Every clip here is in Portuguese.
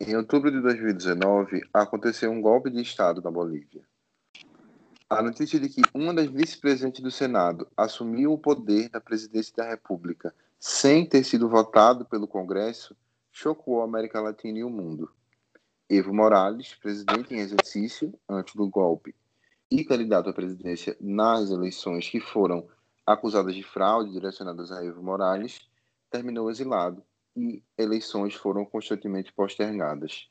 Em outubro de 2019, aconteceu um golpe de Estado na Bolívia. A notícia de que uma das vice-presidentes do Senado assumiu o poder da presidência da República sem ter sido votado pelo Congresso chocou a América Latina e o mundo. Evo Morales, presidente em exercício antes do golpe e candidato à presidência nas eleições que foram acusadas de fraude direcionadas a Evo Morales, terminou exilado e eleições foram constantemente postergadas.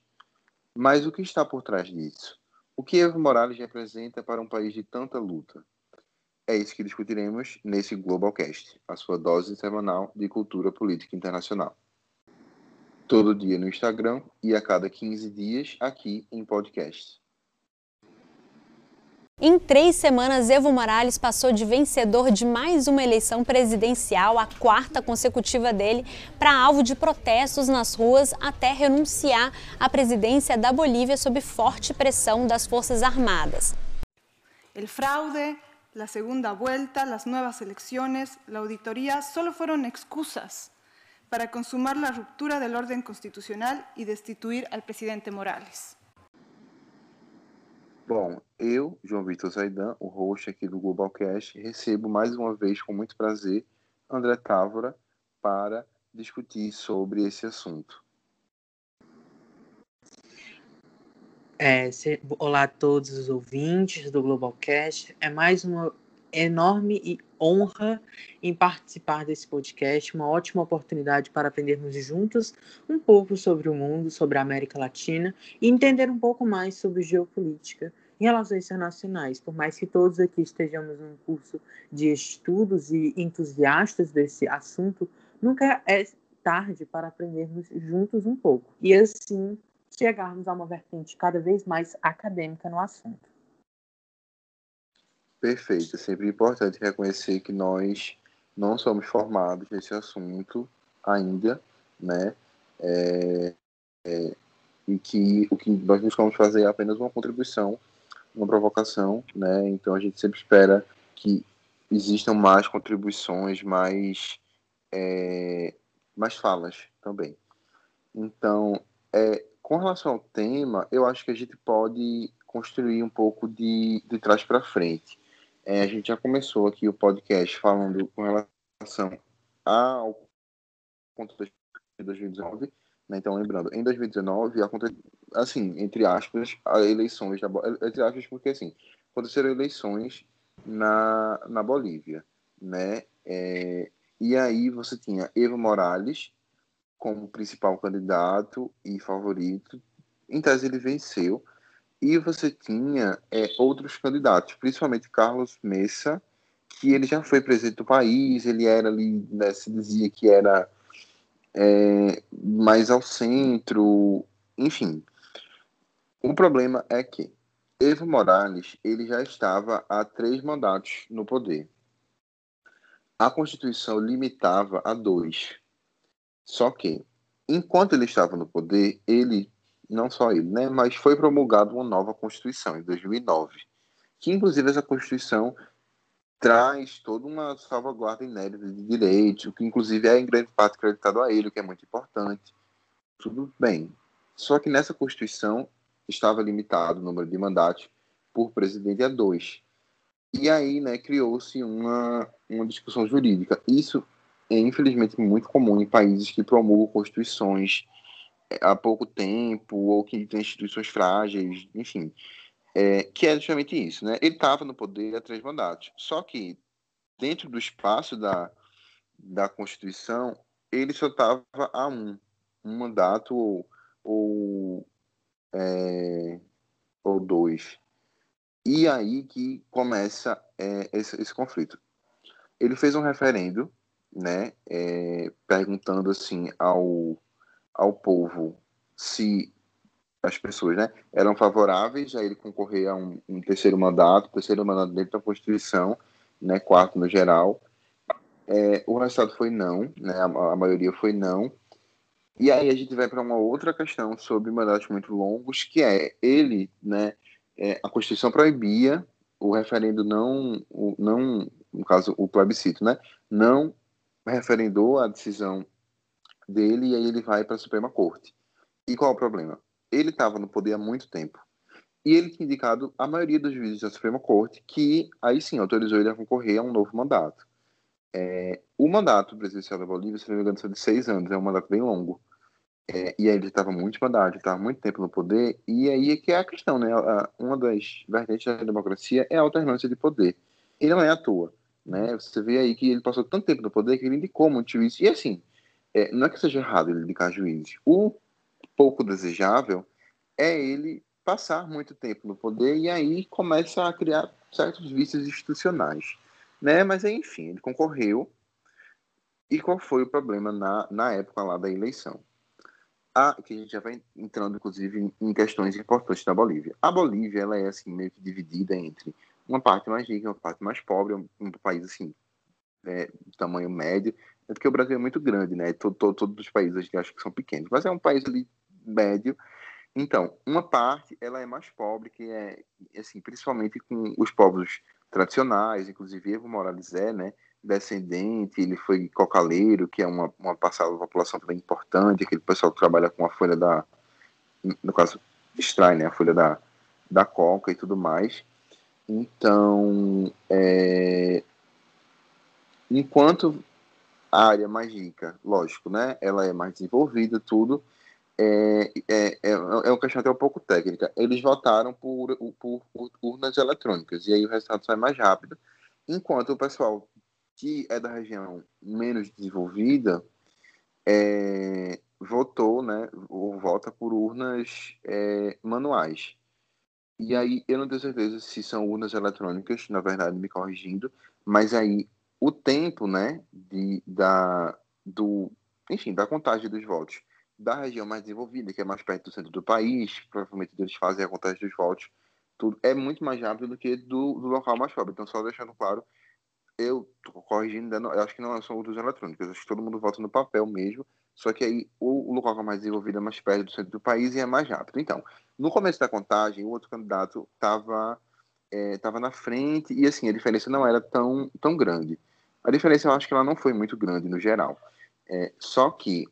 Mas o que está por trás disso? O que Evo Morales representa para um país de tanta luta? É isso que discutiremos nesse Globalcast, a sua dose semanal de cultura política internacional. Todo dia no Instagram e a cada 15 dias aqui em podcast. Em três semanas, Evo Morales passou de vencedor de mais uma eleição presidencial, a quarta consecutiva dele, para alvo de protestos nas ruas até renunciar à presidência da Bolívia sob forte pressão das Forças Armadas. El fraude, la segunda vuelta, as novas eleições, a auditoria solo foram excusas para consumar a ruptura do ordem constitucional e destituir al presidente Morales. Bom, eu, João Vitor Zaidan, o host aqui do Globalcast, recebo mais uma vez com muito prazer André Távora para discutir sobre esse assunto. É, se, olá a todos os ouvintes do Globalcast. É mais uma enorme honra em participar desse podcast, uma ótima oportunidade para aprendermos juntos um pouco sobre o mundo, sobre a América Latina e entender um pouco mais sobre geopolítica em relações internacionais. Por mais que todos aqui estejamos num curso de estudos e entusiastas desse assunto, nunca é tarde para aprendermos juntos um pouco e assim chegarmos a uma vertente cada vez mais acadêmica no assunto. Perfeito. É sempre importante reconhecer que nós não somos formados nesse assunto ainda, né? É, é, e que o que nós buscamos fazer é apenas uma contribuição, uma provocação, né? Então a gente sempre espera que existam mais contribuições, mais, é, mais falas também. Então, é, com relação ao tema, eu acho que a gente pode construir um pouco de, de trás para frente. É, a gente já começou aqui o podcast falando com relação ao conto de 2019, né? Então, lembrando, em 2019, aconteceu, assim, entre aspas, as eleições da entre aspas, porque assim, aconteceram eleições na, na Bolívia, né? É, e aí você tinha Evo Morales como principal candidato e favorito. Em tese, ele venceu, e você tinha é, outros candidatos, principalmente Carlos Messa, que ele já foi presidente do país, ele era ali, né, se dizia que era é, mais ao centro, enfim. O problema é que Evo Morales ele já estava há três mandatos no poder. A Constituição limitava a dois. Só que, enquanto ele estava no poder, ele não só ele, né, mas foi promulgada uma nova Constituição em 2009, que inclusive essa Constituição traz toda uma salvaguarda inédita de direitos, que inclusive é em grande parte acreditado a ele, o que é muito importante. Tudo bem. Só que nessa Constituição estava limitado o número de mandatos por presidente a dois. E aí, né, criou-se uma, uma discussão jurídica. Isso é, infelizmente, muito comum em países que promulgam constituições há pouco tempo ou que tem instituições frágeis, enfim, é, que é justamente isso, né? Ele estava no poder há três mandatos, só que dentro do espaço da, da Constituição ele só estava a um, um mandato ou, ou, é, ou dois. E aí que começa é, esse, esse conflito. Ele fez um referendo, né, é, perguntando assim ao ao povo se as pessoas né, eram favoráveis a ele concorrer a um, um terceiro mandato, terceiro mandato dentro da Constituição, né, quarto no geral. É, o resultado foi não, né, a, a, maioria foi não. E aí a gente vai para uma outra questão sobre mandatos muito longos, que é ele, né, é, a Constituição proibia o referendo não, o, não, no caso o plebiscito, né, não referendou a decisão dele e aí ele vai para a Suprema Corte. E qual é o problema? Ele estava no poder há muito tempo. E ele tinha indicado a maioria dos juízes da Suprema Corte que, aí sim, autorizou ele a concorrer a um novo mandato. É, o mandato presidencial da Bolívia, se não me engano, são de seis anos, é um mandato bem longo. É, e aí ele estava muito mandato, estava muito tempo no poder, e aí é que é a questão, né? Uma das vertentes da democracia é a alternância de poder. E não é à toa, né? Você vê aí que ele passou tanto tempo no poder que ele indicou muito juízes. E assim, é, não é que seja errado ele indicar juízes. O pouco desejável é ele passar muito tempo no poder e aí começa a criar certos vícios institucionais, né? Mas enfim, ele concorreu. E qual foi o problema na, na época lá da eleição? a, que a gente já vai entrando, inclusive, em questões importantes da Bolívia. A Bolívia, ela é, assim, meio que dividida entre uma parte mais rica uma parte mais pobre, um país, assim, é, tamanho médio, é porque o Brasil é muito grande, né? Todo, todo, todos os países a gente acha que são pequenos, mas é um país ali médio. Então, uma parte, ela é mais pobre, que é, assim, principalmente com os povos tradicionais, inclusive Evo Morales é, né? descendente, ele foi cocaleiro, que é uma, uma parcela da população também importante, aquele pessoal que trabalha com a folha da, no caso, extrai, né, a folha da, da coca e tudo mais. Então, é, enquanto a área mais rica, lógico, né, ela é mais desenvolvida, tudo, é, é, é, é uma questão até um pouco técnica. Eles votaram por, por, por urnas eletrônicas, e aí o resultado sai mais rápido, enquanto o pessoal que é da região menos desenvolvida, é, votou, né, ou vota por urnas é, manuais. E aí, eu não tenho certeza se são urnas eletrônicas, na verdade, me corrigindo, mas aí o tempo, né, de, da, do, enfim, da contagem dos votos da região mais desenvolvida, que é mais perto do centro do país, provavelmente eles fazem a contagem dos votos, tudo é muito mais rápido do que do, do local mais pobre. Então, só deixando claro eu tô corrigindo, eu acho que não são outros eletrônicos, acho que todo mundo vota no papel mesmo, só que aí o, local é mais desenvolvido é mais perto do centro do país e é mais rápido. Então, no começo da contagem, o outro candidato estava é, tava na frente e assim, a diferença não era tão, tão grande. A diferença eu acho que ela não foi muito grande no geral. É, só que,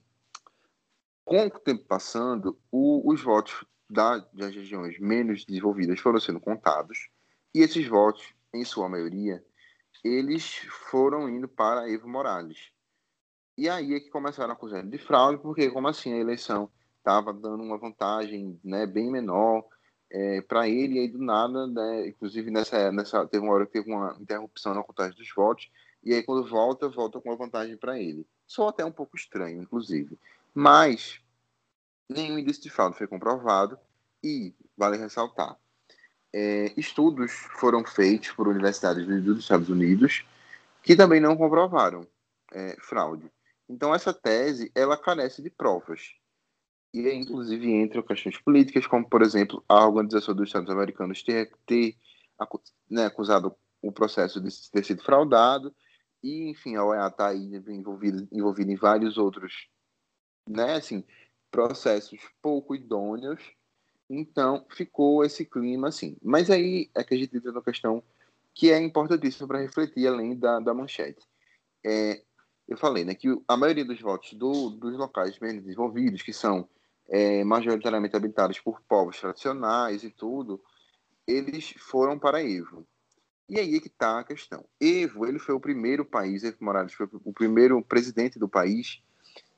com o tempo passando, o, os votos da, das regiões menos desenvolvidas foram sendo contados e esses votos, em sua maioria, eles foram indo para Evo Morales. E aí é que começaram a acusar de fraude, porque como assim a eleição estava dando uma vantagem né, bem menor é, para ele, e aí do nada, né, inclusive nessa, nessa, teve uma hora que teve uma interrupção na contagem dos votos, e aí quando volta, volta com uma vantagem para ele. Só até um pouco estranho, inclusive. Mas nenhum indício de fraude foi comprovado, e vale ressaltar, é, estudos foram feitos por universidades dos Estados Unidos que também não comprovaram é, fraude. Então essa tese ela carece de provas e inclusive entra questões políticas, como por exemplo a organização dos Estados Americanos ter, ter né, acusado o processo de ter sido fraudado e enfim a OEA está envolvida, envolvida em vários outros né, assim, processos pouco idôneos então, ficou esse clima assim. Mas aí é que a gente entra na questão que é importantíssima para refletir além da, da manchete. É, eu falei né, que a maioria dos votos do, dos locais menos desenvolvidos, que são é, majoritariamente habitados por povos tradicionais e tudo, eles foram para Evo. E aí é que está a questão. Evo, ele foi o primeiro país, Evo Morales foi o primeiro presidente do país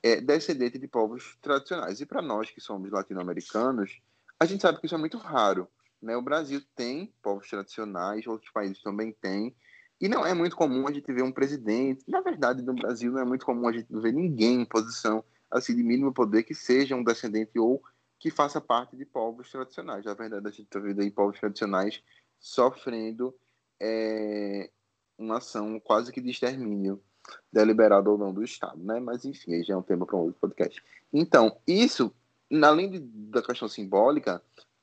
é, descendente de povos tradicionais. E para nós que somos latino-americanos, a gente sabe que isso é muito raro. Né? O Brasil tem povos tradicionais, outros países também têm, e não é muito comum a gente ver um presidente. Na verdade, no Brasil não é muito comum a gente ver ninguém em posição assim, de mínimo poder que seja um descendente ou que faça parte de povos tradicionais. Na verdade, a gente está vendo aí povos tradicionais sofrendo é, uma ação quase que de extermínio, deliberado ou não do Estado, né? Mas enfim, aí já é um tema para um outro podcast. Então, isso além de, da questão simbólica,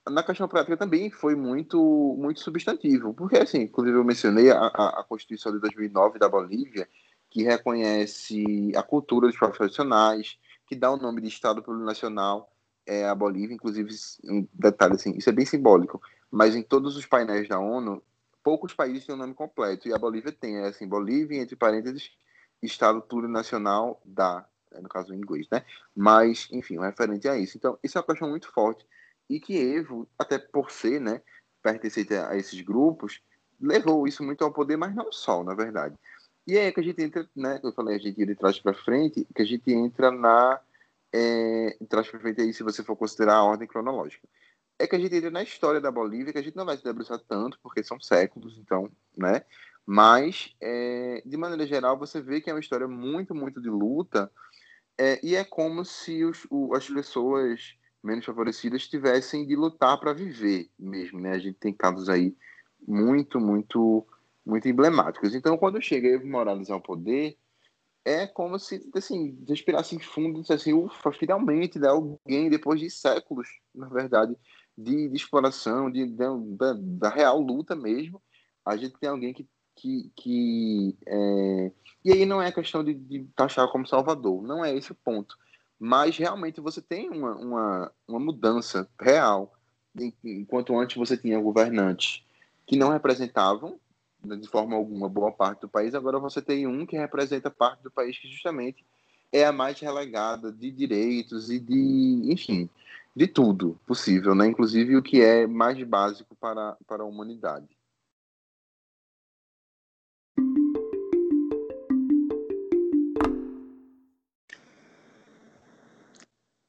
na questão prática também foi muito muito substantivo, porque assim, inclusive eu mencionei a, a, Constituição de 2009 da Bolívia, que reconhece a cultura dos tradicionais, que dá o nome de Estado Plurinacional é, à Bolívia, inclusive, um detalhe assim, isso é bem simbólico, mas em todos os painéis da ONU, poucos países têm o nome completo, e a Bolívia tem, é assim, Bolívia, entre parênteses, Estado Plurinacional da no caso em inglês, né? Mas, enfim, referente a isso. Então, isso é uma questão muito forte e que Evo, até por ser, né, pertencer a esses grupos, levou isso muito ao poder, mas não só, na verdade. E é que a gente entra, né, eu falei, a gente de trás para frente, que a gente entra na é, trás para frente aí, se você for considerar a ordem cronológica. É que a gente entra na história da Bolívia, que a gente não vai se debruçar tanto, porque são séculos, então, né? Mas, é, de maneira geral, você vê que é uma história muito, muito de luta, é, e é como se os, o, as pessoas menos favorecidas tivessem de lutar para viver mesmo, né? A gente tem casos aí muito, muito, muito emblemáticos. Então, quando chega Evo Morales ao poder, é como se, assim, respirasse fundo e dissesse, ufa, finalmente, né, alguém, depois de séculos, na verdade, de, de exploração, de, de da, da, real luta mesmo, a gente tem alguém que, que, que é... e aí não é questão de, de taxar como salvador, não é esse o ponto, mas realmente você tem uma, uma, uma mudança real, enquanto antes você tinha governantes que não representavam de forma alguma boa parte do país, agora você tem um que representa parte do país que justamente é a mais relegada de direitos e de, enfim, de tudo possível, né? inclusive o que é mais básico para, para a humanidade.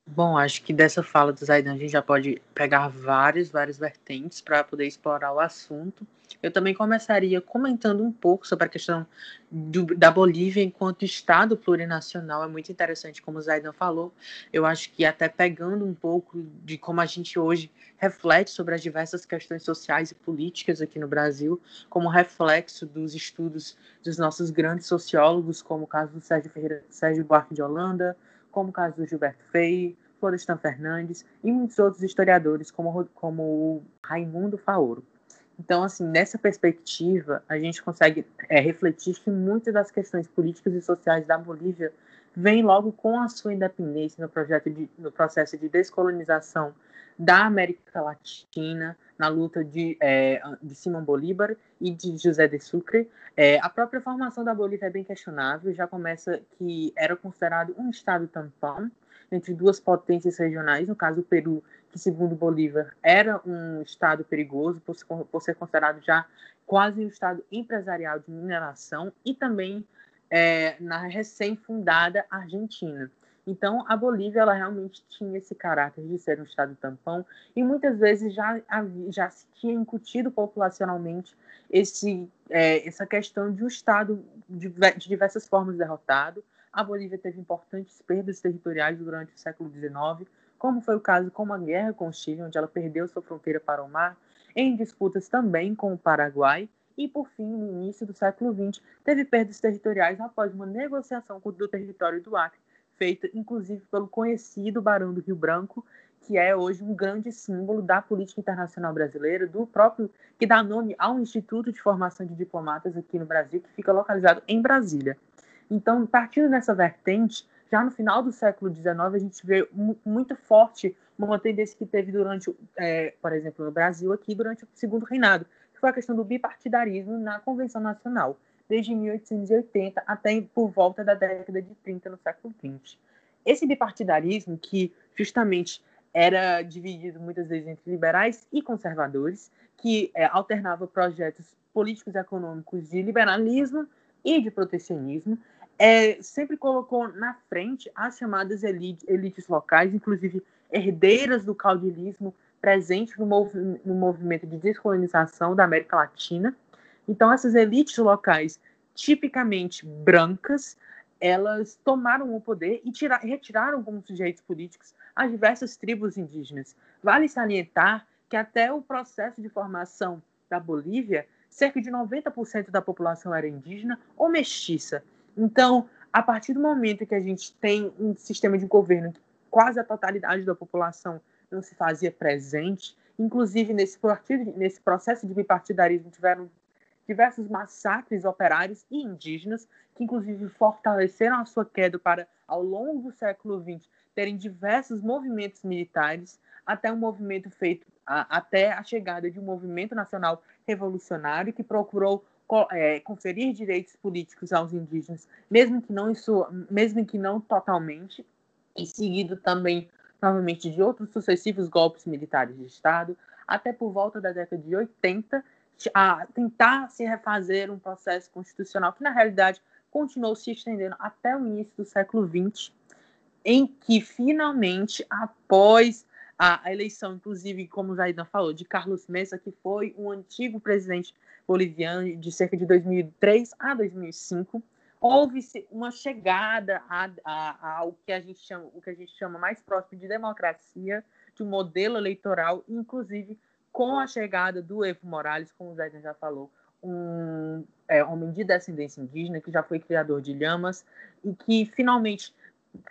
Bom, acho que dessa fala do Zaidan a gente já pode pegar várias, várias vertentes para poder explorar o assunto. Eu também começaria comentando um pouco sobre a questão do, da Bolívia enquanto Estado plurinacional. É muito interessante, como o Zaidan falou. Eu acho que até pegando um pouco de como a gente hoje reflete sobre as diversas questões sociais e políticas aqui no Brasil, como reflexo dos estudos dos nossos grandes sociólogos, como o caso do Sérgio, Ferreira, Sérgio Buarque de Holanda, como o caso do Gilberto Frei, Florestan Fernandes e muitos outros historiadores, como, como o Raimundo Faoro. Então, assim, nessa perspectiva, a gente consegue é, refletir que muitas das questões políticas e sociais da Bolívia vêm logo com a sua independência no, projeto de, no processo de descolonização da América Latina, na luta de, é, de Simão Bolívar e de José de Sucre. É, a própria formação da Bolívia é bem questionável, já começa que era considerado um estado tampão entre duas potências regionais, no caso o Peru, que segundo Bolívar era um estado perigoso por, por ser considerado já quase um estado empresarial de mineração, e também é, na recém-fundada Argentina. Então, a Bolívia ela realmente tinha esse caráter de ser um estado tampão e muitas vezes já, já se tinha incutido populacionalmente esse, é, essa questão de um estado de, de, diversas formas derrotado. A Bolívia teve importantes perdas territoriais durante o século XIX, como foi o caso com a guerra com o Chile, onde ela perdeu sua fronteira para o mar, em disputas também com o Paraguai, e, por fim, no início do século XX, teve perdas territoriais após uma negociação do território do Acre, feita inclusive pelo conhecido Barão do Rio Branco, que é hoje um grande símbolo da política internacional brasileira, do próprio que dá nome ao Instituto de Formação de Diplomatas aqui no Brasil, que fica localizado em Brasília. Então, partindo dessa vertente, já no final do século XIX, a gente vê muito forte uma tendência que teve durante, é, por exemplo, no Brasil, aqui durante o segundo reinado, que foi a questão do bipartidarismo na Convenção Nacional desde 1880 até por volta da década de 30 no século XX. Esse bipartidarismo, que justamente era dividido muitas vezes entre liberais e conservadores, que é, alternava projetos políticos e econômicos de liberalismo e de protecionismo, é, sempre colocou na frente as chamadas elites, elites locais, inclusive herdeiras do caudilismo presente no, mov no movimento de descolonização da América Latina, então, essas elites locais, tipicamente brancas, elas tomaram o poder e tira, retiraram como sujeitos políticos as diversas tribos indígenas. Vale salientar que até o processo de formação da Bolívia, cerca de 90% da população era indígena ou mestiça. Então, a partir do momento que a gente tem um sistema de governo que quase a totalidade da população não se fazia presente, inclusive nesse, partido, nesse processo de bipartidarismo tiveram diversos massacres operários e indígenas, que inclusive fortaleceram a sua queda para, ao longo do século XX, terem diversos movimentos militares, até um movimento feito a, até a chegada de um movimento nacional revolucionário que procurou é, conferir direitos políticos aos indígenas, mesmo que não isso, mesmo que não totalmente, e seguido também novamente de outros sucessivos golpes militares de Estado, até por volta da década de 80, a tentar se refazer um processo constitucional que na realidade continuou se estendendo até o início do século XX, em que finalmente, após a eleição, inclusive, como o Zaidan falou, de Carlos Mesa, que foi um antigo presidente boliviano de cerca de 2003 a 2005, houve-se uma chegada ao que a gente chama, o que a gente chama mais próximo de democracia, de um modelo eleitoral, inclusive com a chegada do Evo Morales, como o Zé já falou, um é, homem de descendência indígena que já foi criador de lhamas e que finalmente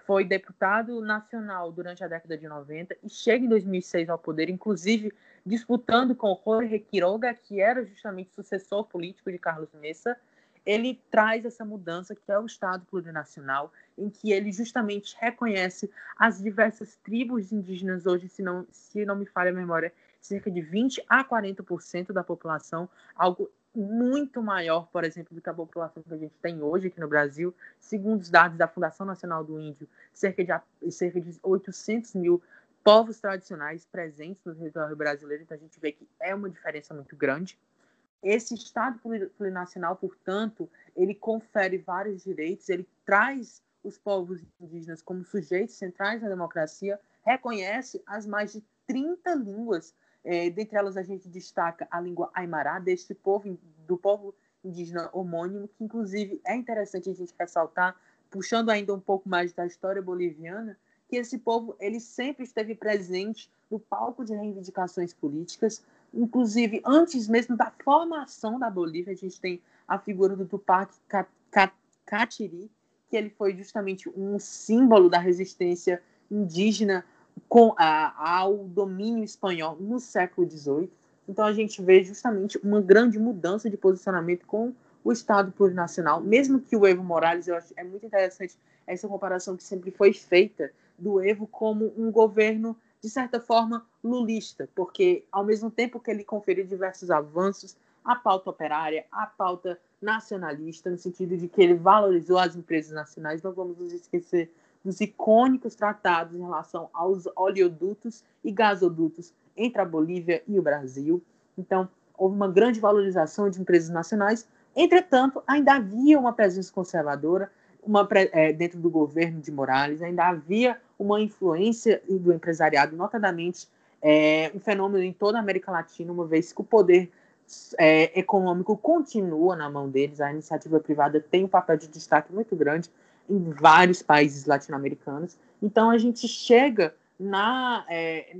foi deputado nacional durante a década de 90 e chega em 2006 ao poder, inclusive disputando com Jorge Quiroga, que era justamente sucessor político de Carlos Mesa, ele traz essa mudança que é o Estado plurinacional, em que ele justamente reconhece as diversas tribos indígenas hoje, se não, se não me falha a memória, cerca de 20 a 40% da população, algo muito maior, por exemplo, do que a população que a gente tem hoje aqui no Brasil. Segundo os dados da Fundação Nacional do Índio, cerca de, cerca de 800 mil povos tradicionais presentes no território brasileiro, então a gente vê que é uma diferença muito grande. Esse Estado plurinacional, portanto, ele confere vários direitos, ele traz os povos indígenas como sujeitos centrais na democracia, reconhece as mais de 30 línguas, é, dentre elas a gente destaca a língua aimará deste povo, do povo indígena homônimo, que inclusive é interessante a gente ressaltar, puxando ainda um pouco mais da história boliviana, que esse povo ele sempre esteve presente no palco de reivindicações políticas, inclusive antes mesmo da formação da Bolívia, a gente tem a figura do Tupac Katiri, que ele foi justamente um símbolo da resistência indígena com a, ao domínio espanhol no século XVIII. Então a gente vê justamente uma grande mudança de posicionamento com o Estado plurinacional, mesmo que o Evo Morales, eu acho é muito interessante essa comparação que sempre foi feita do Evo como um governo de certa forma, lulista, porque ao mesmo tempo que ele conferiu diversos avanços, a pauta operária, a pauta nacionalista, no sentido de que ele valorizou as empresas nacionais, não vamos nos esquecer dos icônicos tratados em relação aos oleodutos e gasodutos entre a Bolívia e o Brasil. Então, houve uma grande valorização de empresas nacionais. Entretanto, ainda havia uma presença conservadora uma, é, dentro do governo de Morales, ainda havia uma influência do empresariado, notadamente é, um fenômeno em toda a América Latina, uma vez que o poder é, econômico continua na mão deles, a iniciativa privada tem um papel de destaque muito grande em vários países latino-americanos. Então a gente chega na, é,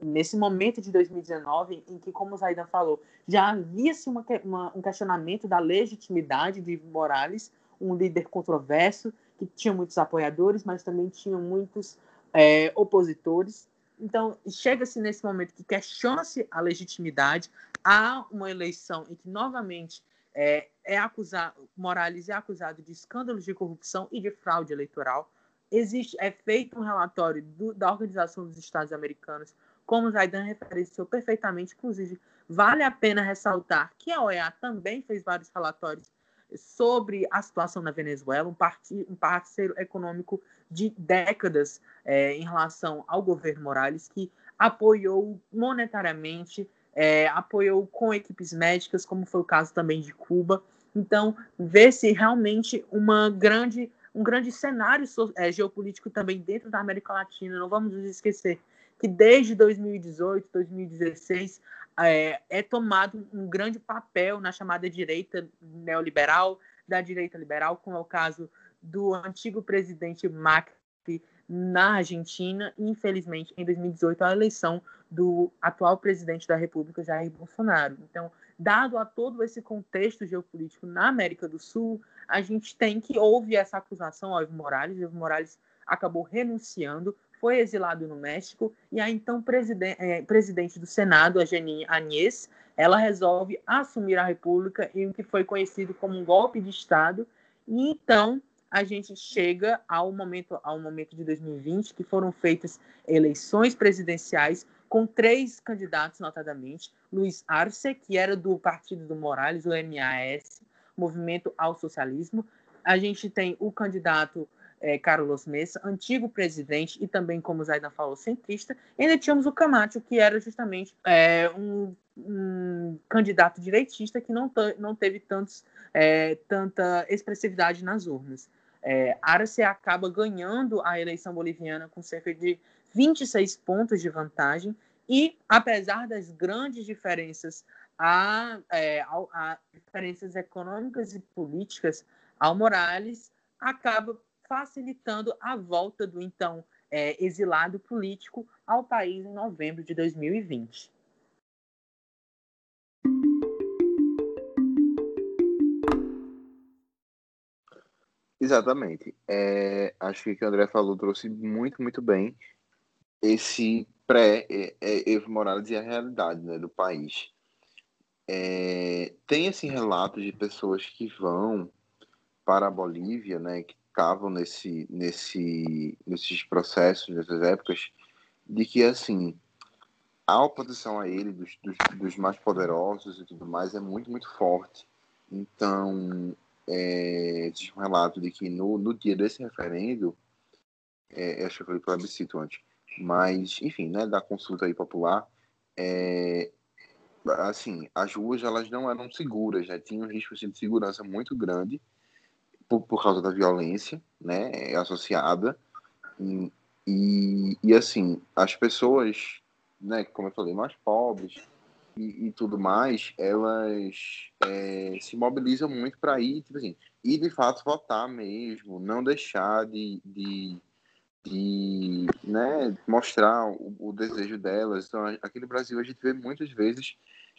nesse momento de 2019, em que, como o Zaidan falou, já havia-se uma, uma, um questionamento da legitimidade de Morales, um líder controverso, que tinha muitos apoiadores, mas também tinha muitos é, opositores. Então, chega-se nesse momento que questiona-se a legitimidade, há uma eleição em que, novamente, é, é acusado, Morales é acusado de escândalos de corrupção e de fraude eleitoral. Existe, é feito um relatório do, da Organização dos Estados Americanos, como o Zaidan referenciou perfeitamente, inclusive, vale a pena ressaltar que a OEA também fez vários relatórios sobre a situação na Venezuela, um, um parceiro econômico de décadas é, em relação ao governo Morales, que apoiou monetariamente, é, apoiou com equipes médicas, como foi o caso também de Cuba. Então, vê-se realmente uma grande, um grande cenário é, geopolítico também dentro da América Latina. Não vamos nos esquecer que desde 2018, 2016, é, é tomado um grande papel na chamada direita neoliberal, da direita liberal, como é o caso do antigo presidente Macri na Argentina infelizmente, em 2018, a eleição do atual presidente da República, Jair Bolsonaro. Então, dado a todo esse contexto geopolítico na América do Sul, a gente tem que houve essa acusação ao Evo Morales. Evo Morales acabou renunciando, foi exilado no México, e a então presidente, é, presidente do Senado, a Janine Agnès, ela resolve assumir a República em o que foi conhecido como um golpe de Estado, e então a gente chega ao momento, ao momento de 2020, que foram feitas eleições presidenciais com três candidatos, notadamente, Luiz Arce, que era do partido do Morales, o MAS, movimento ao socialismo. A gente tem o candidato é, Carlos Messa, antigo presidente e também, como Zaida falou, centrista. E ainda tínhamos o Camacho, que era justamente é, um, um, candidato direitista que não, não teve tantos, é, tanta expressividade nas urnas. É, Arce acaba ganhando a eleição boliviana com cerca de 26 pontos de vantagem e, apesar das grandes diferenças, há, é, há diferenças econômicas e políticas, Al Morales acaba facilitando a volta do então é, exilado político ao país em novembro de 2020. Exatamente. É, acho que o que o André falou trouxe muito, muito bem esse pré-Evo é, Morales e a realidade né, do país. É, tem esse relato de pessoas que vão para a Bolívia, né, que estavam nesse, nesse, nesses processos, nessas épocas, de que, assim, a oposição a ele, dos, dos, dos mais poderosos e tudo mais, é muito, muito forte. Então, é, um relato de que no, no dia desse referendo, é, acho que foi plebiscito antes, mas, enfim, né, da consulta aí popular, é, assim, as ruas elas não eram seguras, né, tinha um risco assim, de segurança muito grande, por, por causa da violência, né, associada. E, e, e, assim, as pessoas, né, como eu falei, mais pobres e, e tudo mais, elas é, se mobilizam muito para ir, tipo assim, e de fato votar mesmo, não deixar de, de, de né, mostrar o, o desejo delas. Então, aqui no Brasil a gente vê muitas vezes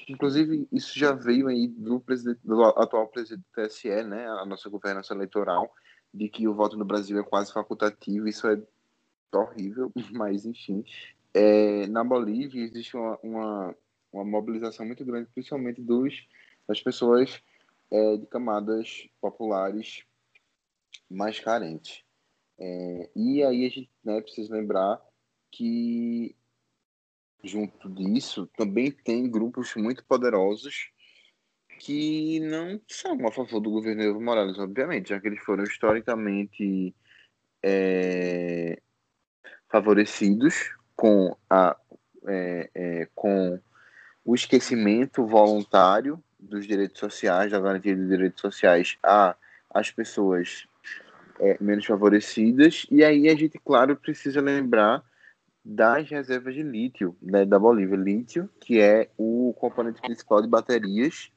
Inclusive, isso já veio aí do, do atual presidente do TSE, né, a nossa governação eleitoral, de que o voto no Brasil é quase facultativo. Isso é horrível, mas enfim. É, na Bolívia existe uma, uma, uma, mobilização muito grande, principalmente dos, das pessoas é, de camadas populares mais carentes. É, e aí a gente né, precisa lembrar que junto disso, também tem grupos muito poderosos que não são a favor do governo Evo Morales, obviamente, já que eles foram historicamente é, favorecidos com, a, é, é, com o esquecimento voluntário dos direitos sociais, da garantia dos direitos sociais a as pessoas é, menos favorecidas. E aí a gente, claro, precisa lembrar das reservas de lítio né, da Bolívia. Lítio, que é o componente principal de baterias,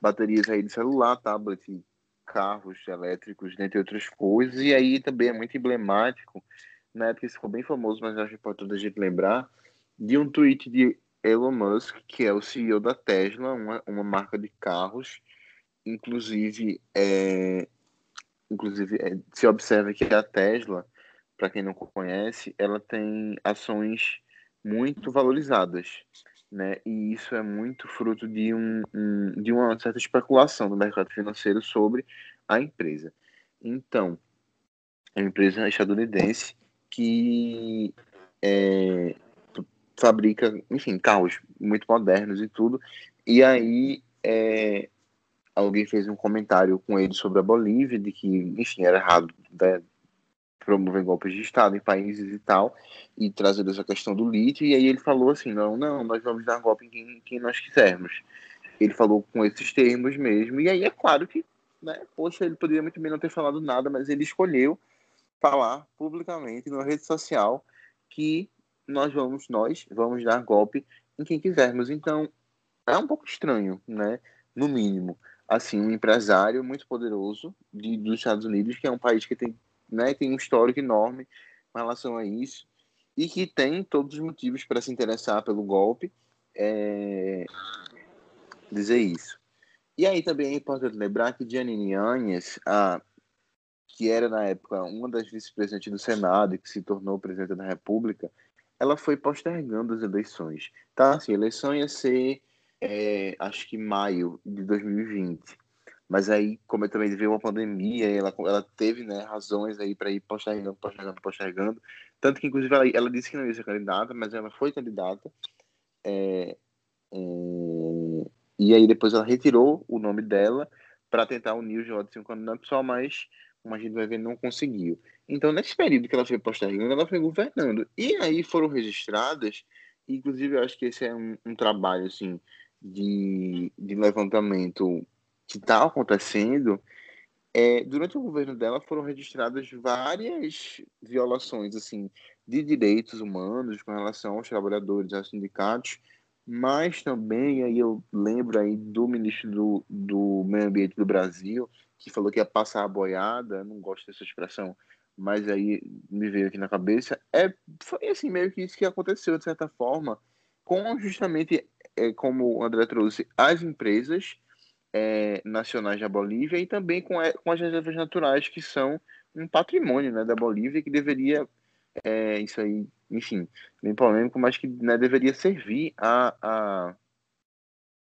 baterias aí de celular, tablet, carros elétricos, dentre outras coisas. E aí também é muito emblemático, na época isso ficou bem famoso, mas acho importante a gente lembrar, de um tweet de Elon Musk, que é o CEO da Tesla, uma, uma marca de carros. Inclusive, é, inclusive é, se observa que a Tesla para quem não conhece, ela tem ações muito valorizadas, né? E isso é muito fruto de, um, um, de uma certa especulação do mercado financeiro sobre a empresa. Então, é uma empresa estadunidense que é, fabrica, enfim, carros muito modernos e tudo. E aí é, alguém fez um comentário com ele sobre a Bolívia, de que, enfim, era errado né, promover golpes de Estado em países e tal, e trazer essa questão do lítio, e aí ele falou assim, não, não, nós vamos dar golpe em quem, quem nós quisermos. Ele falou com esses termos mesmo, e aí é claro que, né, poxa, ele poderia muito bem não ter falado nada, mas ele escolheu falar publicamente numa rede social que nós vamos, nós vamos dar golpe em quem quisermos. Então, é um pouco estranho, né, no mínimo. Assim, um empresário muito poderoso de, dos Estados Unidos, que é um país que tem né, tem um histórico enorme com relação a isso e que tem todos os motivos para se interessar pelo golpe, é, dizer isso. E aí também é importante lembrar que Janine Anhes, a, que era na época uma das vice-presidentes do Senado e que se tornou presidente da República, ela foi postergando as eleições. Tá? Assim, a eleição ia ser, é, acho que maio de 2020. Mas aí, como também veio uma pandemia, ela, ela teve né, razões aí para ir postergando, postergando, postergando. Tanto que, inclusive, ela, ela, disse que não ia ser candidata, mas ela foi candidata. É, é, e aí depois ela retirou o nome dela para tentar unir os votos de um candidato pessoal, mas, como a gente vai ver, não conseguiu. Então, nesse período que ela foi postergando, ela foi governando. E aí foram registradas, inclusive eu acho que esse é um, um trabalho assim, de, de levantamento que está acontecendo, é, durante o governo dela foram registradas várias violações assim de direitos humanos com relação aos trabalhadores, aos sindicatos, mas também aí eu lembro aí do ministro do, do Meio Ambiente do Brasil que falou que ia passar a boiada, não gosto dessa expressão, mas aí me veio aqui na cabeça, é foi assim meio que isso que aconteceu de certa forma, com justamente é, como o André trouxe, as empresas é, nacionais da Bolívia e também com, a, com as reservas naturais que são um patrimônio né, da Bolívia que deveria é, isso aí, enfim, bem polêmico, mas que né, deveria servir a, a,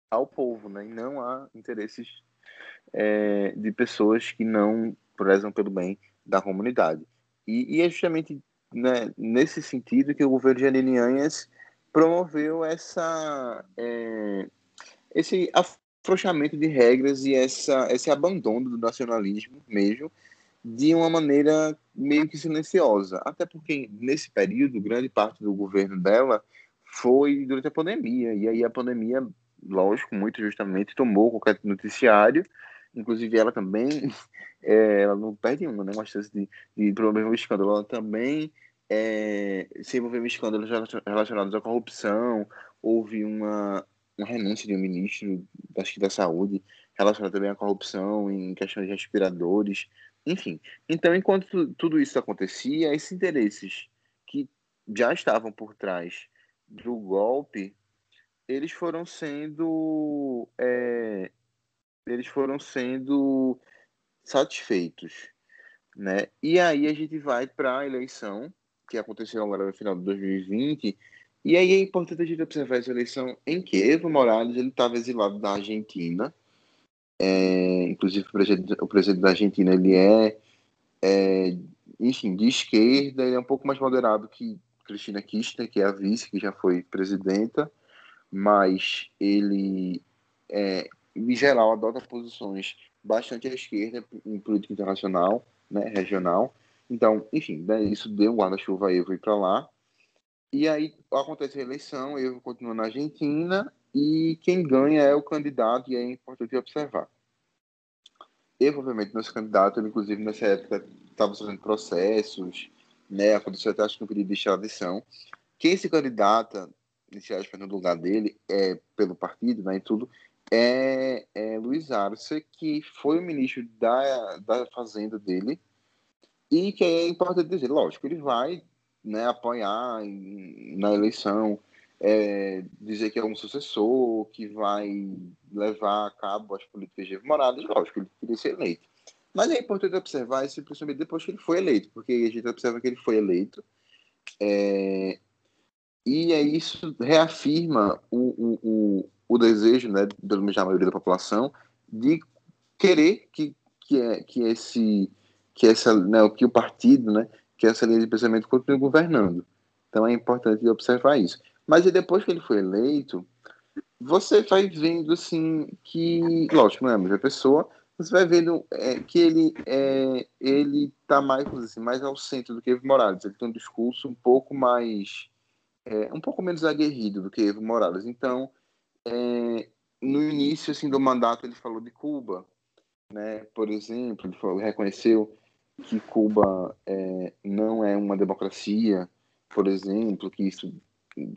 ao povo, né, e não a interesses é, de pessoas que não prezam pelo bem da comunidade. E, e é justamente né, nesse sentido que o governo de Janine Anhas promoveu essa, é, esse afrouxamento de regras e essa, esse abandono do nacionalismo mesmo, de uma maneira meio que silenciosa. Até porque, nesse período, grande parte do governo dela foi durante a pandemia. E aí a pandemia, lógico, muito justamente, tomou qualquer noticiário. Inclusive ela também, é, ela não perde uma, né? Uma chance de, de promover um escândalo. Ela também é, se envolveu em escândalos relacionados à corrupção. Houve uma, uma renúncia de um ministro, acho que da saúde, relacionada também à corrupção em questões de respiradores. Enfim, então enquanto tudo isso acontecia, esses interesses que já estavam por trás do golpe, eles foram sendo é, eles foram sendo satisfeitos, né? E aí a gente vai para a eleição que aconteceu agora no final de 2020, e aí é importante a gente observar essa eleição em que Evo Morales ele estava exilado da Argentina, é, inclusive o presidente, o presidente, da Argentina ele é, é, enfim, de esquerda, ele é um pouco mais moderado que Cristina Kirchner, que é a vice, que já foi presidenta, mas ele, é, em geral, adota posições bastante à esquerda em política internacional, né, regional. Então, enfim, né, isso deu guarda-chuva a Evo ir para lá. E aí acontece a eleição, Evo continua na Argentina e quem ganha é o candidato, e é importante observar. Eu, obviamente, nesse candidato, ele, inclusive, nessa época, estava fazendo processos, né? Aconteceu até, acho que um pedido de extradição. Quem se candidata, nesse aspas, no lugar dele, é pelo partido, né, e tudo, é, é Luiz Arce, que foi o ministro da, da Fazenda dele, e que é importante dizer, lógico, ele vai né, apoiar na eleição é, dizer que é um sucessor, que vai levar a cabo as políticas de Evo lógico, ele queria ser eleito. Mas é importante observar isso principalmente depois que ele foi eleito, porque a gente observa que ele foi eleito, é, e aí isso reafirma o, o, o, o desejo, né, pelo menos da maioria da população, de querer que, que, é, que esse que essa né, que o partido, né, que essa linha de pensamento continue governando. Então é importante observar isso. Mas depois que ele foi eleito, você vai vendo assim que, lógico, não é a mesma pessoa, você vai vendo é, que ele é, ele está mais assim, mais ao centro do que Evo Morales. Ele tem um discurso um pouco mais é, um pouco menos aguerrido do que Evo Morales. Então, é, no início assim do mandato ele falou de Cuba, né? Por exemplo, ele falou, reconheceu que Cuba é, não é uma democracia, por exemplo, que isso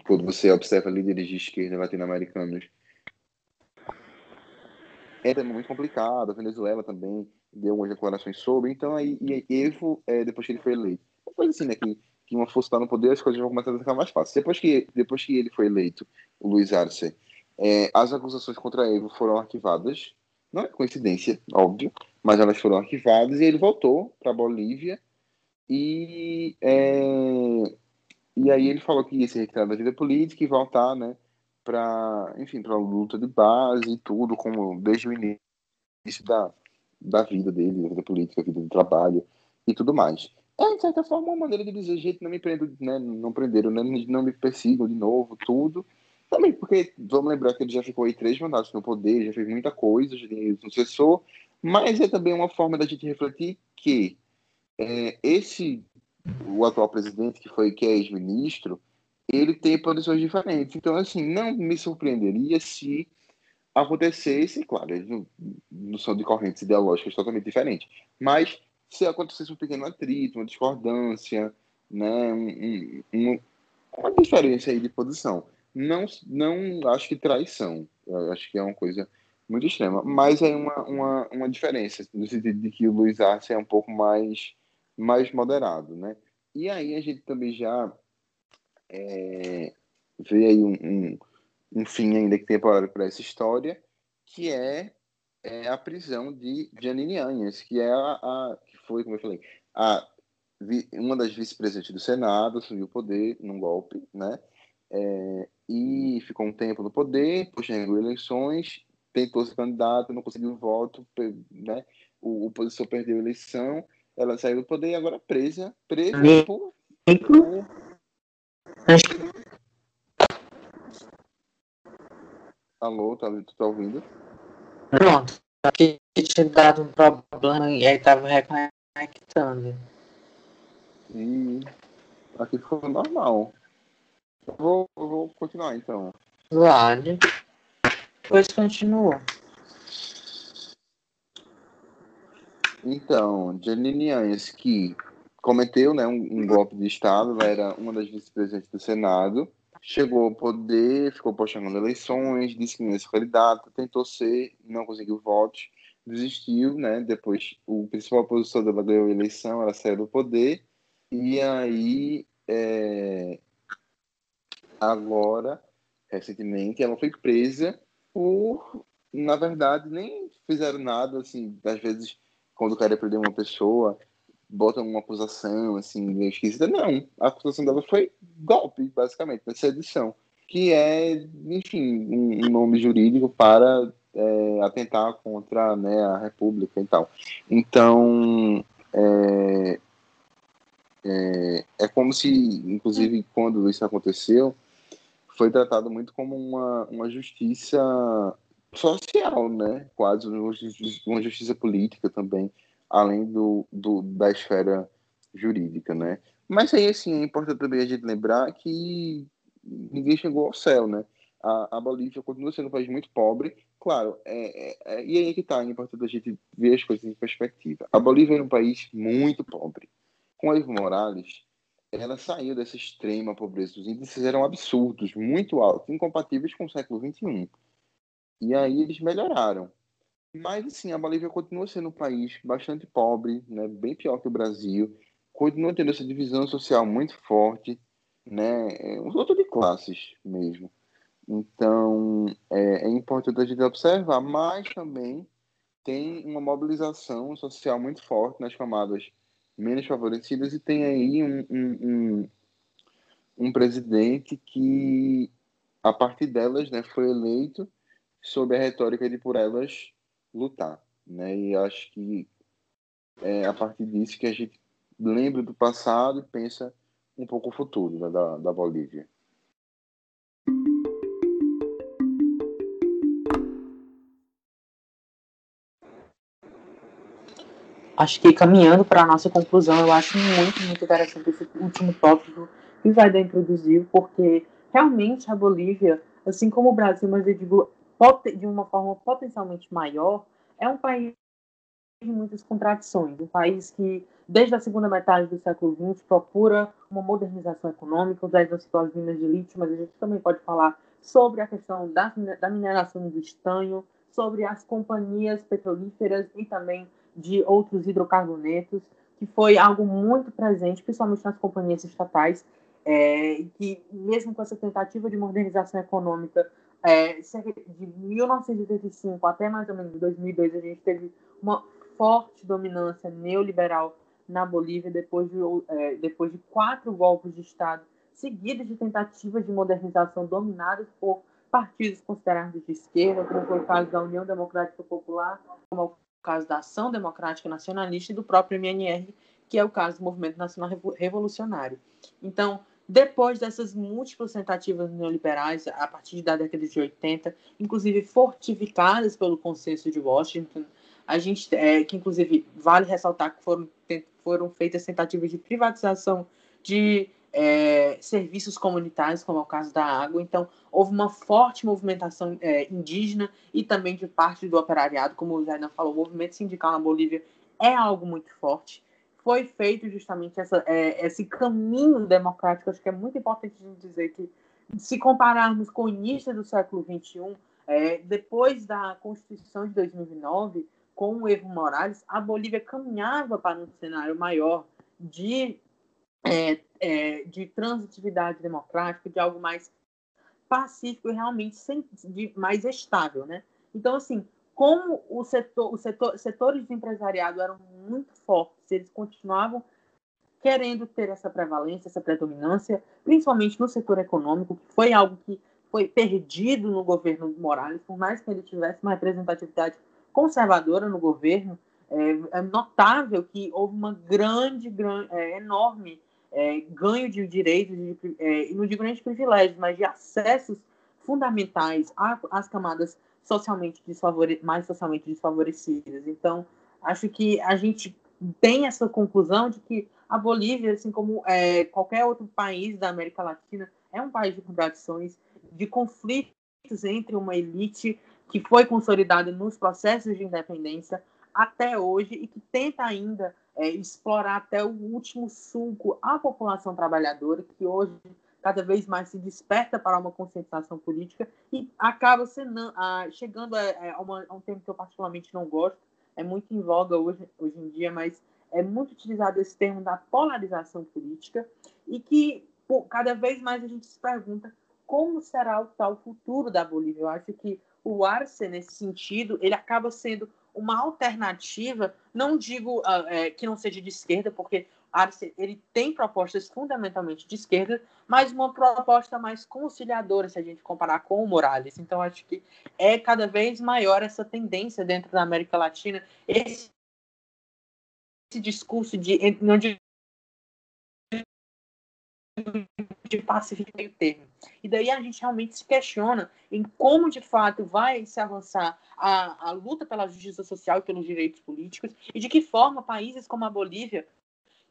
quando você observa líderes de esquerda latino-americanos, é muito complicado. A Venezuela também deu algumas declarações sobre. Então, aí, Evo, é, depois que ele foi eleito, uma coisa assim, né? Que, que uma força está no poder, as coisas vão começar a ficar mais fáceis. Depois que, depois que ele foi eleito, o Luiz Arce, é, as acusações contra Evo foram arquivadas. Não é coincidência, óbvio, mas elas foram arquivadas e ele voltou para a Bolívia e é, e aí ele falou que ia se retirar da vida política e voltar, né, para, enfim, para a luta de base e tudo, como desde o início da, da vida dele, da vida política, vida do trabalho e tudo mais. É, de certa forma, uma maneira de dizer, gente, não me prendo, né, não prenderam, né, não me persigam de novo, tudo. Também porque, vamos lembrar que ele já ficou aí três mandatos no poder, já fez muita coisa, já tem sucessor, Mas é também uma forma da gente refletir que é, esse, o atual presidente, que foi que é ex-ministro, ele tem posições diferentes. Então, assim, não me surpreenderia se acontecesse, claro, eles não, não são de correntes ideológicas totalmente diferentes, mas se acontecesse um pequeno atrito, uma discordância, né, um, um, uma diferença aí de posição. Não, não acho que traição, eu acho que é uma coisa muito extrema, mas é uma, uma, uma diferença, no sentido de que o Luiz Arce é um pouco mais, mais moderado, né? E aí a gente também já é, vê aí um, um, um fim ainda que tem para essa história, que é, é, a prisão de Janine Anhas, que é a, a, foi, como eu falei, a, uma das vice-presidentes do Senado, assumiu o poder num golpe, né? É, e ficou um tempo no poder, postergou eleições, tentou ser candidato, não conseguiu voto, né? O, o oposição perdeu a eleição, ela saiu do poder e agora presa, presa por. Alô, tá, tu tá ouvindo? Pronto, aqui tinha dado um problema e aí tava reconectando. E aqui ficou normal. Eu vou, eu vou continuar então. Vale. Pois continua. Então, Janine Anhas, que cometeu né, um, um, golpe de Estado, ela era uma das vice-presidentes do Senado, chegou ao poder, ficou postergando eleições, disse que não ia ser candidata, tentou ser, não conseguiu votos, desistiu, né? Depois, o principal opositor dela ganhou a eleição, ela saiu do poder, e aí, é, agora, recentemente, ela foi presa por, na verdade, nem fizeram nada, assim, às vezes quando querem prender uma pessoa, botam uma acusação, assim, meio esquisita. Não, a acusação dela foi golpe, basicamente, sedição, que é, enfim, um, nome jurídico para é, atentar contra né, a República e tal. Então, é, é, é como se, inclusive, quando isso aconteceu, foi tratado muito como uma, uma justiça social, né? Quase uma justiça política também, além do, do, da esfera jurídica, né? Mas aí, assim, é importante também a gente lembrar que ninguém chegou ao céu, né? A, a Bolívia continua sendo um país muito pobre, claro, é, é, é, e aí é que está, é importante a gente ver as coisas em perspectiva. A Bolívia é um país muito pobre. Com Evo Morales, ela saiu dessa extrema pobreza. Os índices eram absurdos, muito altos, incompatíveis com o século XXI. E aí eles melhoraram. Mas, assim, a Bolívia continua sendo um país bastante pobre, né, bem pior que o Brasil, continua tendo essa divisão social muito forte, né, um luta de classes mesmo. Então, é, é importante a gente observar, mas também tem uma mobilização social muito forte nas camadas menos favorecidas e tem aí um, um, um, um presidente que, a partir delas, né, foi eleito sob a retórica de por elas lutar, né? E acho que é a partir disso que a gente lembra do passado e pensa um pouco o futuro né, da, da Bolívia. Acho que caminhando para a nossa conclusão, eu acho muito, muito interessante esse último tópico que vai dar introduzir, porque realmente a Bolívia, assim como o Brasil, mas eu digo de uma forma potencialmente maior, é um país de muitas contradições. Um país que, desde a segunda metade do século XX, procura uma modernização econômica. Citou as minas de lítio, mas a gente também pode falar sobre a questão da, da mineração do estanho, sobre as companhias petrolíferas e também de outros hidrocarbonetos, que foi algo muito presente, principalmente nas companhias estatais, é, que mesmo com essa tentativa de modernização econômica, é, de 1985 até mais ou menos 2002, a gente teve uma forte dominância neoliberal na Bolívia depois de, é, depois de quatro golpes de Estado seguidos de tentativas de modernização dominadas por partidos considerados de esquerda, como foi o caso da União Democrática Popular, como caso da Ação Democrática Nacionalista e do próprio MNR, que é o caso do Movimento Nacional Revolucionário. Então, depois dessas múltiplas tentativas neoliberais, a partir da década de 80, inclusive fortificadas pelo Consenso de Washington, a gente, é, que inclusive vale ressaltar que foram, foram feitas tentativas de privatização de é, serviços comunitários, como é o caso da água. Então, houve uma forte movimentação é, indígena e também de parte do operariado, como o Zaidan falou, o movimento sindical na Bolívia é algo muito forte. Foi feito justamente essa, é, esse caminho democrático, acho que é muito importante dizer que, se compararmos com o início do século XXI, é, depois da Constituição de 2009, com o Evo Morales, a Bolívia caminhava para um cenário maior de é, é, de transitividade democrática, de algo mais pacífico e realmente sem, de, mais estável, né? Então, assim, como o setor, o setor, setores de empresariado eram muito fortes, eles continuavam querendo ter essa prevalência, essa predominância, principalmente no setor econômico, que foi algo que foi perdido no governo Morales, por mais que ele tivesse uma representatividade conservadora no governo, é, é notável que houve uma grande, grande é, enorme é, ganho de direitos, de, é, não digo nem de privilégios, mas de acessos fundamentais às camadas socialmente desfavore mais socialmente desfavorecidas. Então, acho que a gente tem essa conclusão de que a Bolívia, assim como é, qualquer outro país da América Latina, é um país de contradições, de conflitos entre uma elite que foi consolidada nos processos de independência até hoje e que tenta ainda é, explorar até o último sulco a população trabalhadora, que hoje cada vez mais se desperta para uma conscientização política e acaba sendo, a, chegando a, a, uma, a, um tema que eu particularmente não gosto, é muito em voga hoje, hoje em dia, mas é muito utilizado esse termo da polarização política e que cada vez mais a gente se pergunta como será o tal futuro da Bolívia. Eu acho que o Arce, nesse sentido, ele acaba sendo uma alternativa, não digo uh, é, que não seja de esquerda, porque Arce ele tem propostas fundamentalmente de esquerda, mas uma proposta mais conciliadora, se a gente comparar com o Morales. Então, acho que é cada vez maior essa tendência dentro da América Latina, esse, esse discurso de, não digo de pacificar o termo. E daí a gente realmente se questiona em como, de fato, vai se avançar a, a luta pela justiça social e pelos direitos políticos e de que forma países como a Bolívia,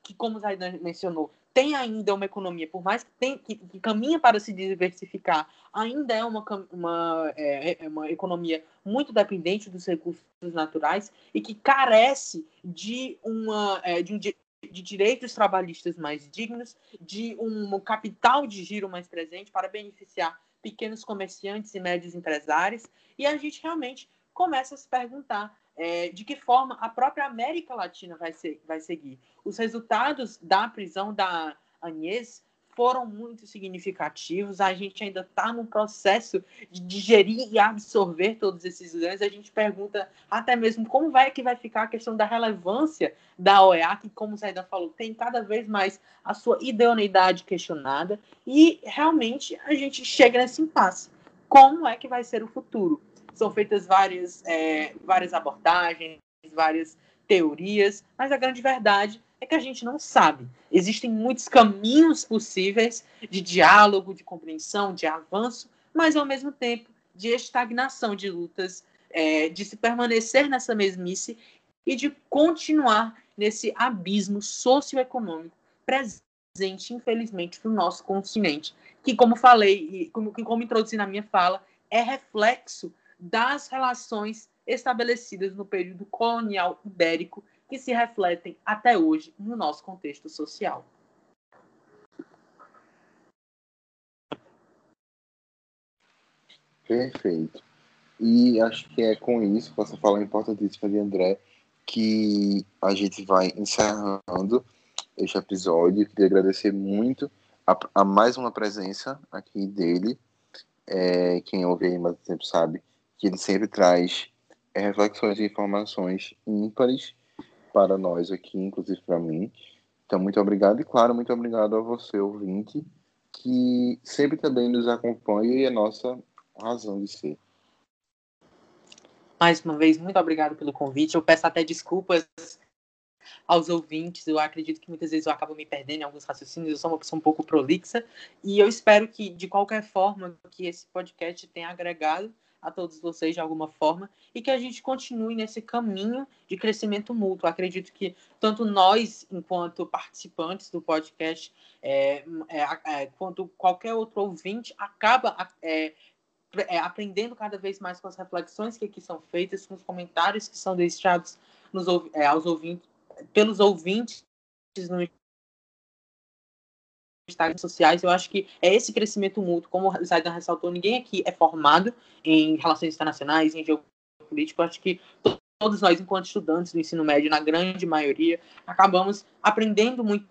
que, como Zaidan mencionou, tem ainda uma economia, por mais que, tem, que, que caminha para se diversificar, ainda é uma, uma, é, é uma economia muito dependente dos recursos naturais e que carece de, uma, é, de um de direitos trabalhistas mais dignos, de um capital de giro mais presente para beneficiar pequenos comerciantes e médios empresários. E a gente realmente começa a se perguntar é, de que forma a própria América Latina vai, ser, vai seguir. Os resultados da prisão da Agnès foram muito significativos. A gente ainda está no processo de digerir e absorver todos esses ganhos. A gente pergunta até mesmo como vai que vai ficar a questão da relevância da OEA, que, como o Zaidan falou, tem cada vez mais a sua idoneidade questionada. E realmente a gente chega nesse impasse. Como é que vai ser o futuro? São feitas várias, é, várias abordagens, várias teorias, mas a grande verdade é que a gente não sabe. Existem muitos caminhos possíveis de diálogo, de compreensão, de avanço, mas ao mesmo tempo de estagnação de lutas, é, de se permanecer nessa mesmice e de continuar nesse abismo socioeconômico presente, infelizmente, no nosso continente, que, como falei, e como, como introduzi na minha fala, é reflexo das relações estabelecidas no período colonial ibérico que se refletem até hoje no nosso contexto social. Perfeito. E acho que é com isso, com essa fala importantíssima de André, que a gente vai encerrando este episódio. Queria agradecer muito a, a mais uma presença aqui dele. É, quem ouve aí mais tempo sabe que ele sempre traz reflexões e informações ímpares para nós aqui, inclusive para mim. Então, muito obrigado. E, claro, muito obrigado a você, ouvinte, que sempre também nos acompanha e é nossa razão de ser. Mais uma vez, muito obrigado pelo convite. Eu peço até desculpas aos ouvintes. Eu acredito que muitas vezes eu acabo me perdendo em alguns raciocínios. Eu sou uma pessoa um pouco prolixa. E eu espero que, de qualquer forma, que esse podcast tenha agregado a todos vocês de alguma forma e que a gente continue nesse caminho de crescimento mútuo. Acredito que tanto nós, enquanto participantes do podcast, é, é, é, quanto qualquer outro ouvinte, acaba é, é, aprendendo cada vez mais com as reflexões que aqui são feitas, com os comentários que são deixados nos, é, aos ouvintes, pelos ouvintes no Instagram sociais, eu acho que é esse crescimento mútuo, como o Zaidan ressaltou, ninguém aqui é formado em relações internacionais, em geopolítica, eu acho que todos nós, enquanto estudantes do ensino médio, na grande maioria, acabamos aprendendo muito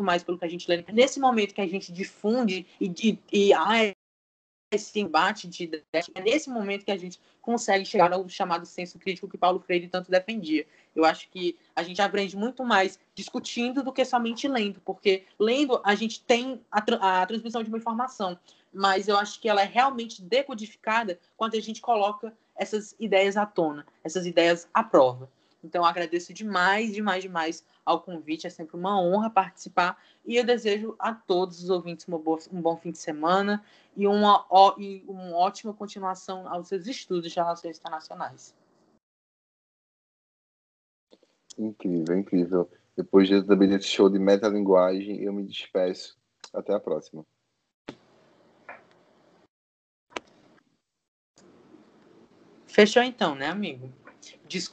mais pelo que a gente lê. Nesse momento que a gente difunde e, e, e ah, esse embate de ideias, é nesse momento que a gente consegue chegar ao chamado senso crítico que Paulo Freire tanto defendia. Eu acho que a gente aprende muito mais discutindo do que somente lendo, porque lendo a gente tem a, a transmissão de uma informação, mas eu acho que ela é realmente decodificada quando a gente coloca essas ideias à tona, essas ideias à prova. Então, agradeço demais, demais, demais ao convite. É sempre uma honra participar. E eu desejo a todos os ouvintes boa, um bom fim de semana e uma, e uma ótima continuação aos seus estudos de relações internacionais. Incrível, incrível. Depois de, também desse show de metalinguagem, eu me despeço. Até a próxima. Fechou então, né, amigo? Desculpa.